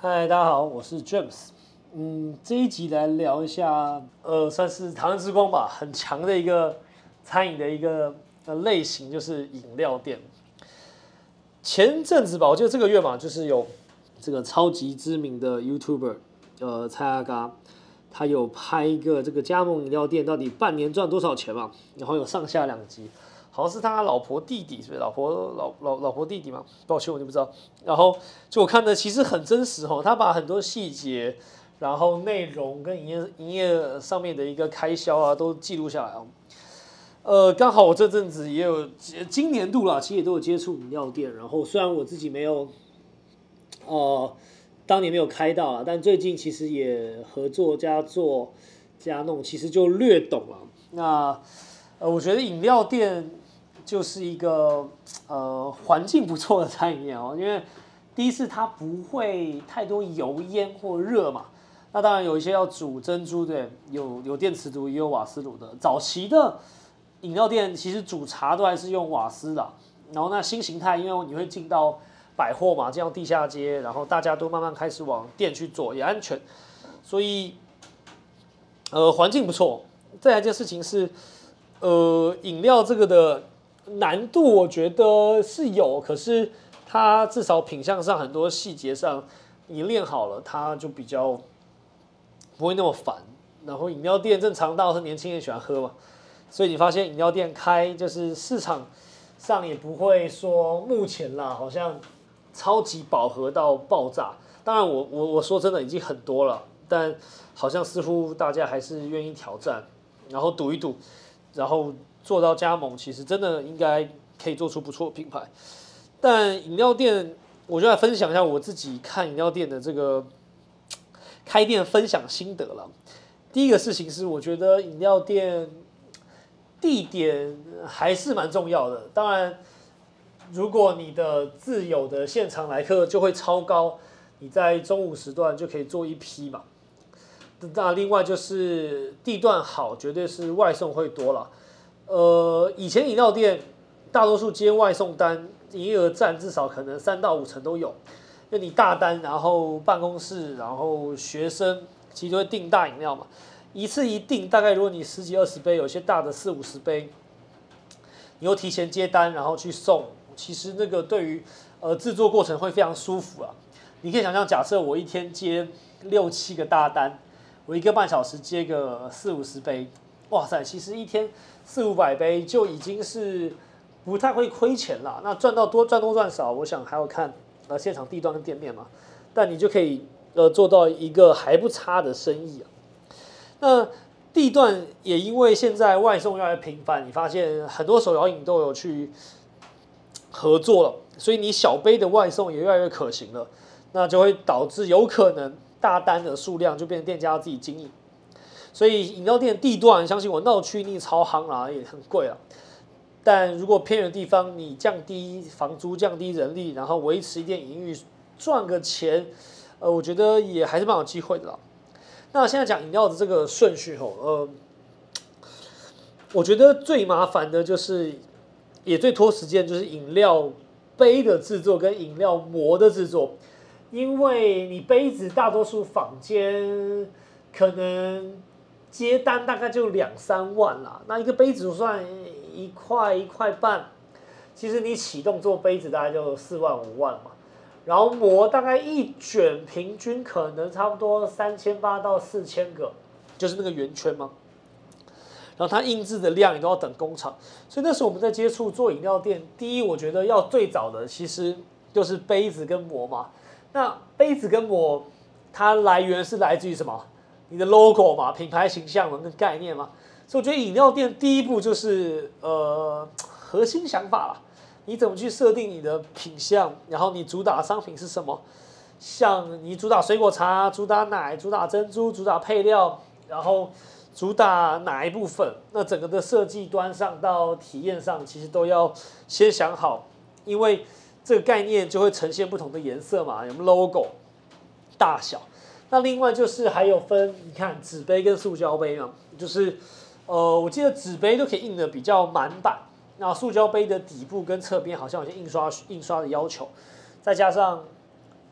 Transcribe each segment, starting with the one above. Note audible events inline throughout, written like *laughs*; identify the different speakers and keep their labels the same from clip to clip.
Speaker 1: 嗨，大家好，我是 James。嗯，这一集来聊一下，呃，算是台湾之光吧，很强的一个餐饮的一个呃类型，就是饮料店。前阵子吧，我记得这个月嘛，就是有这个超级知名的 YouTuber，呃，蔡阿嘎，他有拍一个这个加盟饮料店到底半年赚多少钱嘛，然后有上下两集。好像是他老婆弟弟，是不是老婆老老老婆弟弟嘛？抱歉，我就不知道。然后就我看的其实很真实哦，他把很多细节，然后内容跟营业营业上面的一个开销啊，都记录下来哦。呃，刚好我这阵子也有今年度啦，其实也都有接触饮料店。然后虽然我自己没有，呃，当年没有开到啊，但最近其实也合作加做加弄，其实就略懂了。那呃，我觉得饮料店。就是一个呃环境不错的餐饮业哦，*laughs* 因为第一次它不会太多油烟或热嘛。那当然有一些要煮珍珠的，有有电磁炉也有瓦斯炉的。早期的饮料店其实煮茶都还是用瓦斯的。然后那新形态，因为你会进到百货嘛，这样地下街，然后大家都慢慢开始往店去做，也安全，所以呃环境不错。再来一件事情是，呃饮料这个的。难度我觉得是有，可是它至少品相上很多细节上，你练好了，它就比较不会那么烦。然后饮料店正常到是年轻人喜欢喝嘛，所以你发现饮料店开就是市场上也不会说目前啦，好像超级饱和到爆炸。当然我我我说真的已经很多了，但好像似乎大家还是愿意挑战，然后赌一赌，然后。做到加盟，其实真的应该可以做出不错的品牌。但饮料店，我就来分享一下我自己看饮料店的这个开店分享心得了。第一个事情是，我觉得饮料店地点还是蛮重要的。当然，如果你的自有的现场来客就会超高，你在中午时段就可以做一批嘛。那另外就是地段好，绝对是外送会多了。呃，以前饮料店大多数接外送单，营业额占至少可能三到五成都有。那你大单，然后办公室，然后学生，其实都会订大饮料嘛。一次一订，大概如果你十几二十杯，有些大的四五十杯，你又提前接单，然后去送，其实那个对于呃制作过程会非常舒服啊。你可以想象，假设我一天接六七个大单，我一个半小时接个四五十杯。哇塞，其实一天四五百杯就已经是不太会亏钱了。那赚到多赚多赚少，我想还要看呃现场地段跟店面嘛。但你就可以呃做到一个还不差的生意啊。那地段也因为现在外送越来越频繁，你发现很多手摇饮都有去合作了，所以你小杯的外送也越来越可行了。那就会导致有可能大单的数量就变成店家自己经营。所以饮料店地段，相信我，闹区你超夯啊，也很贵啊。但如果偏远地方，你降低房租、降低人力，然后维持一点营运，赚个钱，呃，我觉得也还是蛮有机会的啦。那现在讲饮料的这个顺序吼，呃，我觉得最麻烦的就是，也最拖时间，就是饮料杯的制作跟饮料膜的制作，因为你杯子大多数坊间可能。接单大概就两三万啦，那一个杯子算一块一块半，其实你启动做杯子大概就四万五万嘛，然后膜大概一卷平均可能差不多三千八到四千个，就是那个圆圈嘛，然后它印制的量也都要等工厂，所以那时候我们在接触做饮料店，第一我觉得要最早的其实就是杯子跟膜嘛，那杯子跟膜它来源是来自于什么？你的 logo 嘛，品牌形象嘛，跟概念嘛，所以我觉得饮料店第一步就是呃核心想法啦。你怎么去设定你的品相，然后你主打商品是什么？像你主打水果茶、主打奶、主打珍珠、主打配料，然后主打哪一部分？那整个的设计端上到体验上，其实都要先想好，因为这个概念就会呈现不同的颜色嘛，有有 logo、大小。那另外就是还有分，你看纸杯跟塑胶杯嘛，就是，呃，我记得纸杯都可以印的比较满版，那塑胶杯的底部跟侧边好像有些印刷印刷的要求，再加上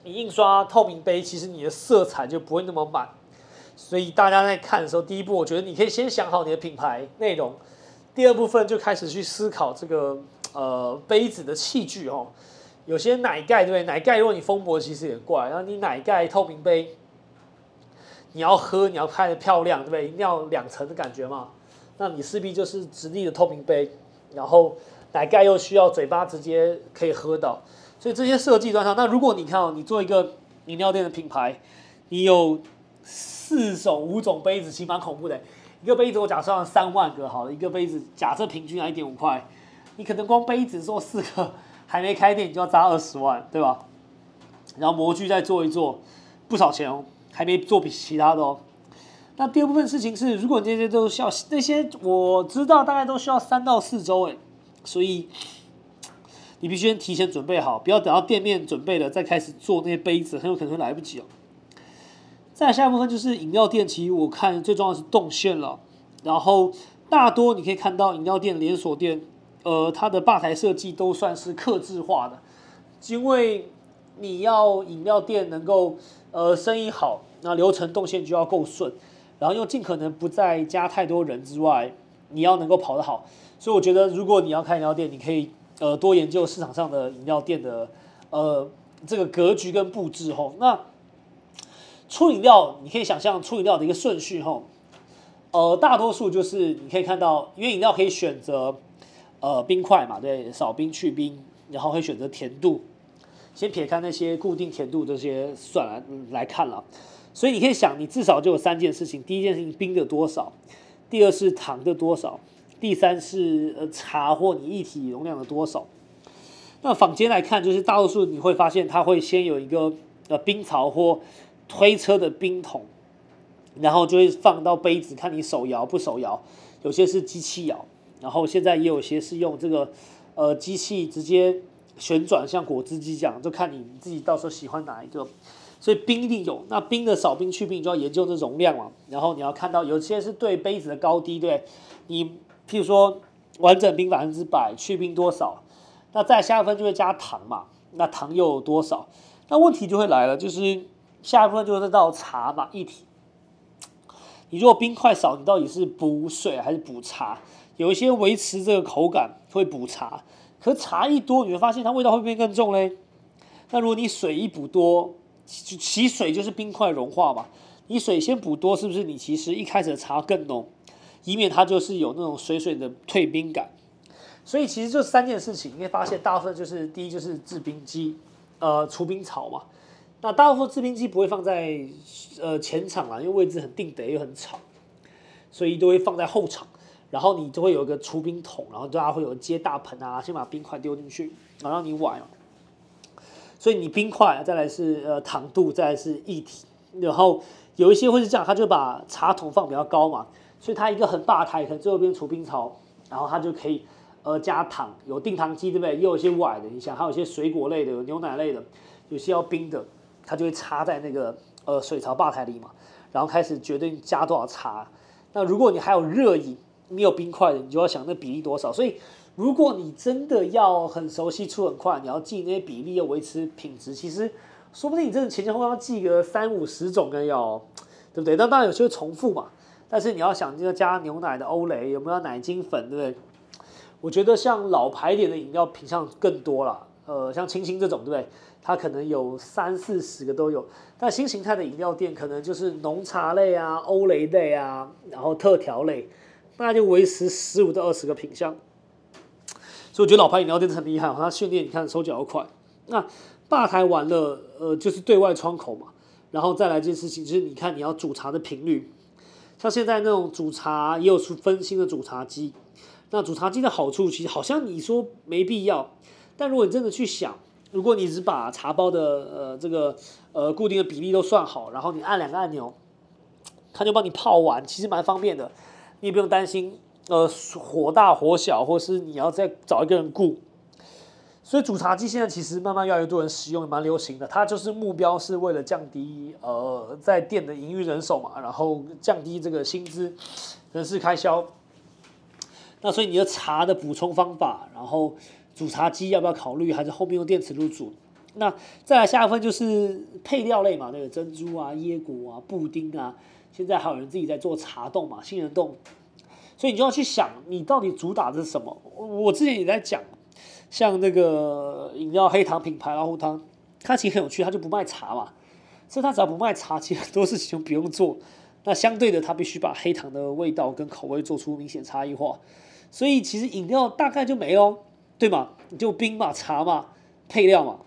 Speaker 1: 你印刷透明杯，其实你的色彩就不会那么满。所以大家在看的时候，第一步我觉得你可以先想好你的品牌内容，第二部分就开始去思考这个呃杯子的器具哦。有些奶盖对不对？奶盖如果你封膜其实也怪，然后你奶盖透明杯，你要喝你要看的漂亮对不对？一定要两层的感觉嘛。那你势必就是直立的透明杯，然后奶盖又需要嘴巴直接可以喝到，所以这些设计端上，那如果你看哦，你做一个饮料店的品牌，你有。四种五种杯子其实蛮恐怖的，一个杯子我假设三万个好了，一个杯子假设平均啊一点五块，你可能光杯子做四个，还没开店你就要砸二十万，对吧？然后模具再做一做，不少钱哦，还没做比其他的哦。那第二部分事情是，如果这些都需要那些我知道大概都需要三到四周哎，所以你必须先提前准备好，不要等到店面准备了再开始做那些杯子，很有可能会来不及哦。再下一部分就是饮料店，其实我看最重要的是动线了。然后大多你可以看到饮料店连锁店，呃，它的吧台设计都算是克制化的，因为你要饮料店能够呃生意好，那流程动线就要够顺，然后又尽可能不再加太多人之外，你要能够跑得好。所以我觉得如果你要开饮料店，你可以呃多研究市场上的饮料店的呃这个格局跟布置后那。出饮料，你可以想象出饮料的一个顺序哈，呃，大多数就是你可以看到，因为饮料可以选择呃冰块嘛，对，少冰去冰，然后会选择甜度，先撇开那些固定甜度这些算了来看了，所以你可以想，你至少就有三件事情，第一件事情冰的多少，第二是糖的多少，第三是呃茶或你液体容量的多少。那坊间来看，就是大多数你会发现它会先有一个呃冰槽或推车的冰桶，然后就会放到杯子，看你手摇不手摇。有些是机器摇，然后现在也有些是用这个呃机器直接旋转，像果汁机这样，就看你自己到时候喜欢哪一个。所以冰一定有，那冰的少冰去冰就要研究这容量嘛。然后你要看到有些是对杯子的高低，对，你譬如说完整冰百分之百，去冰多少？那再下一分就会加糖嘛，那糖又有多少？那问题就会来了，就是。下一部分就是到茶嘛，一体。你如果冰块少，你到底是补水还是补茶？有一些维持这个口感会补茶，可茶一多，你会发现它味道会变更重嘞。那如果你水一补多，其水就是冰块融化嘛，你水先补多，是不是你其实一开始的茶更浓，以免它就是有那种水水的退冰感。所以其实这三件事情，你会发现大部分就是第一就是制冰机，呃，除冰槽嘛。那大部分制冰机不会放在呃前场啦，因为位置很定得又很吵，所以都会放在后场。然后你就会有一个除冰桶，然后大家会有接大盆啊，先把冰块丢进去，然后让你崴。所以你冰块再来是呃糖度，再来是液体，然后有一些会是这样，他就把茶桶放比较高嘛，所以它一个很大台，可能最后边除冰槽，然后它就可以呃加糖，有定糖机对不对？也有一些崴的，你想还有一些水果类的，有牛奶类的，有些要冰的。它就会插在那个呃水槽吧台里嘛，然后开始决定加多少茶。那如果你还有热饮，你有冰块的，你就要想那比例多少。所以如果你真的要很熟悉出很快，你要记那些比例要维持品质，其实说不定你真的前前后后要记个三五十种跟要，对不对？那当然有些会重复嘛。但是你要想这个加牛奶的欧蕾有没有奶精粉，对不对？我觉得像老牌点的饮料品相更多了，呃，像清新这种，对不对？它可能有三四十个都有，但新形态的饮料店可能就是浓茶类啊、欧蕾类啊，然后特调类，大概就维持十五到二十个品相。所以我觉得老牌饮料店很厉害，它训练你看手脚要快。那吧台完了，呃，就是对外窗口嘛，然后再来一件事情，就是你看你要煮茶的频率，像现在那种煮茶也有出分新的煮茶机。那煮茶机的好处其实好像你说没必要，但如果你真的去想。如果你只把茶包的呃这个呃固定的比例都算好，然后你按两个按钮，它就帮你泡完，其实蛮方便的，你也不用担心呃火大火小，或是你要再找一个人雇。所以煮茶机现在其实慢慢越来越多人使用，也蛮流行的。它就是目标是为了降低呃在店的营运人手嘛，然后降低这个薪资人事开销。那所以你的茶的补充方法，然后。煮茶机要不要考虑？还是后面用电磁炉煮？那再来下一份就是配料类嘛，那个珍珠啊、椰果啊、布丁啊，现在还有人自己在做茶冻嘛、杏仁冻，所以你就要去想，你到底主打的是什么？我之前也在讲，像那个饮料黑糖品牌老虎汤，它其实很有趣，它就不卖茶嘛，所以它只要不卖茶，其实很多事情就不用做。那相对的，它必须把黑糖的味道跟口味做出明显差异化，所以其实饮料大概就没喽，对吗？你就冰嘛、茶嘛、配料嘛。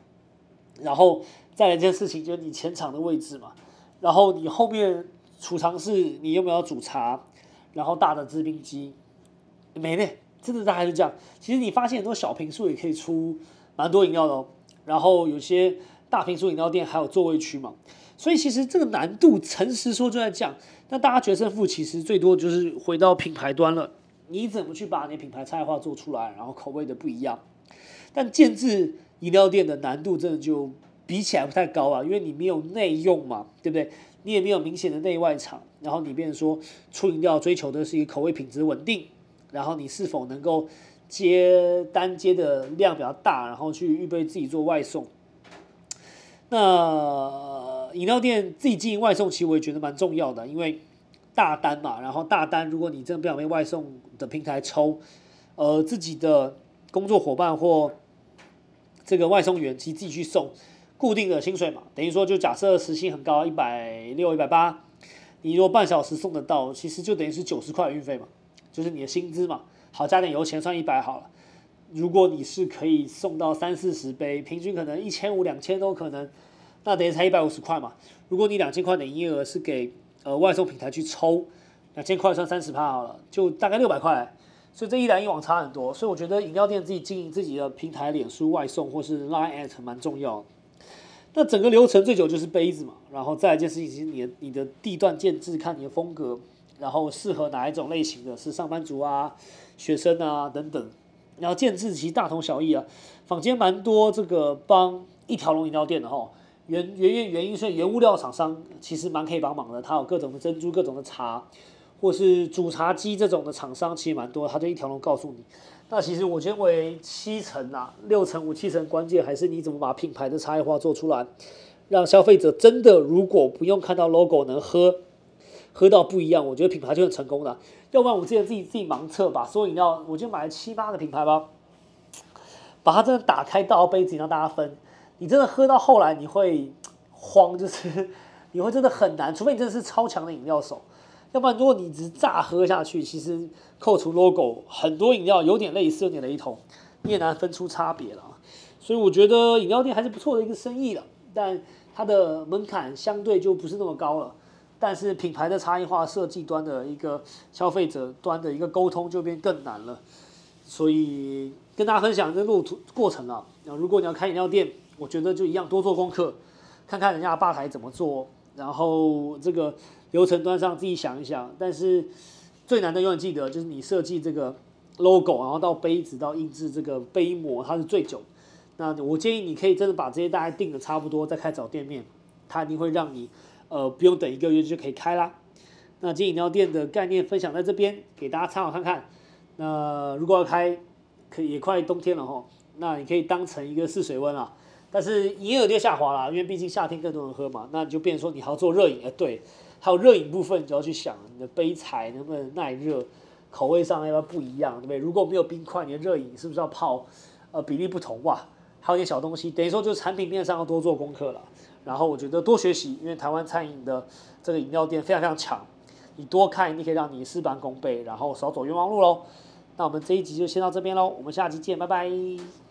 Speaker 1: 然后再来一件事情，就是你前场的位置嘛，然后你后面储藏室你有没有煮茶，然后大的制冰机没呢，真的大概是这样。其实你发现很多小平数也可以出蛮多饮料的哦，然后有些大平数饮料店还有座位区嘛，所以其实这个难度，诚实说就在讲。那大家决胜负其实最多就是回到品牌端了，你怎么去把你品牌差异化做出来，然后口味的不一样，但建制。饮料店的难度真的就比起来不太高啊，因为你没有内用嘛，对不对？你也没有明显的内外场，然后你变成说出饮料追求的是一个口味品质稳定，然后你是否能够接单接的量比较大，然后去预备自己做外送。那饮料店自己经营外送，其实我也觉得蛮重要的，因为大单嘛，然后大单如果你真的不想被外送的平台抽，呃，自己的工作伙伴或这个外送员其实自己去送，固定的薪水嘛，等于说就假设时薪很高，一百六、一百八，你如果半小时送得到，其实就等于是九十块运费嘛，就是你的薪资嘛。好，加点油钱算一百好了。如果你是可以送到三四十杯，平均可能一千五、两千都可能，那等于才一百五十块嘛。如果你两千块的营业额是给呃外送平台去抽，两千块算三十趴好了，就大概六百块。所以这一来一往差很多，所以我觉得饮料店自己经营自己的平台，脸书外送或是 Line at 蛮重要。那整个流程最久就是杯子嘛，然后再一件事情是你的你的地段建制，看你的风格，然后适合哪一种类型的，是上班族啊、学生啊等等。然后建制其实大同小异啊，坊间蛮多这个帮一条龙饮料店的哈，原原原原因是原物料厂商其实蛮可以帮忙的，它有各种的珍珠、各种的茶。或是煮茶机这种的厂商其实蛮多，他就一条龙告诉你。那其实我觉得为七成啊，六成五七成关键还是你怎么把品牌的差异化做出来，让消费者真的如果不用看到 logo 能喝，喝到不一样，我觉得品牌就很成功的。要不然我之前自己自己盲测吧所有饮料，我就买了七八个品牌吧，把它真的打开倒杯子让大家分，你真的喝到后来你会慌，就是 *laughs* 你会真的很难，除非你真的是超强的饮料手。要不然，如果你只是炸喝下去，其实扣除 logo，很多饮料有点类似，有点雷同，你也难分出差别了。所以我觉得饮料店还是不错的一个生意了，但它的门槛相对就不是那么高了。但是品牌的差异化设计端的一个消费者端的一个沟通就变更难了。所以跟大家分享这路途过程啊，如果你要开饮料店，我觉得就一样多做功课，看看人家吧台怎么做，然后这个。流程端上自己想一想，但是最难的永远记得就是你设计这个 logo，然后到杯子到印制这个杯膜，它是最久。那我建议你可以真的把这些大概定的差不多，再开找店面，它一定会让你呃不用等一个月就可以开啦。那今饮料店的概念分享在这边，给大家参考看看。那如果要开，可也快冬天了哈，那你可以当成一个试水温啊。但是营业额就下滑了，因为毕竟夏天更多人喝嘛，那你就变成说你还要做热饮，哎对。还有热饮部分，你就要去想你的杯材能不能耐热，口味上要不要不一样，对不对？如果没有冰块，你的热饮是不是要泡，呃，比例不同哇？还有一些小东西，等于说就是产品面上要多做功课了。然后我觉得多学习，因为台湾餐饮的这个饮料店非常非常强，你多看，你可以让你事半功倍，然后少走冤枉路喽。那我们这一集就先到这边喽，我们下期见，拜拜。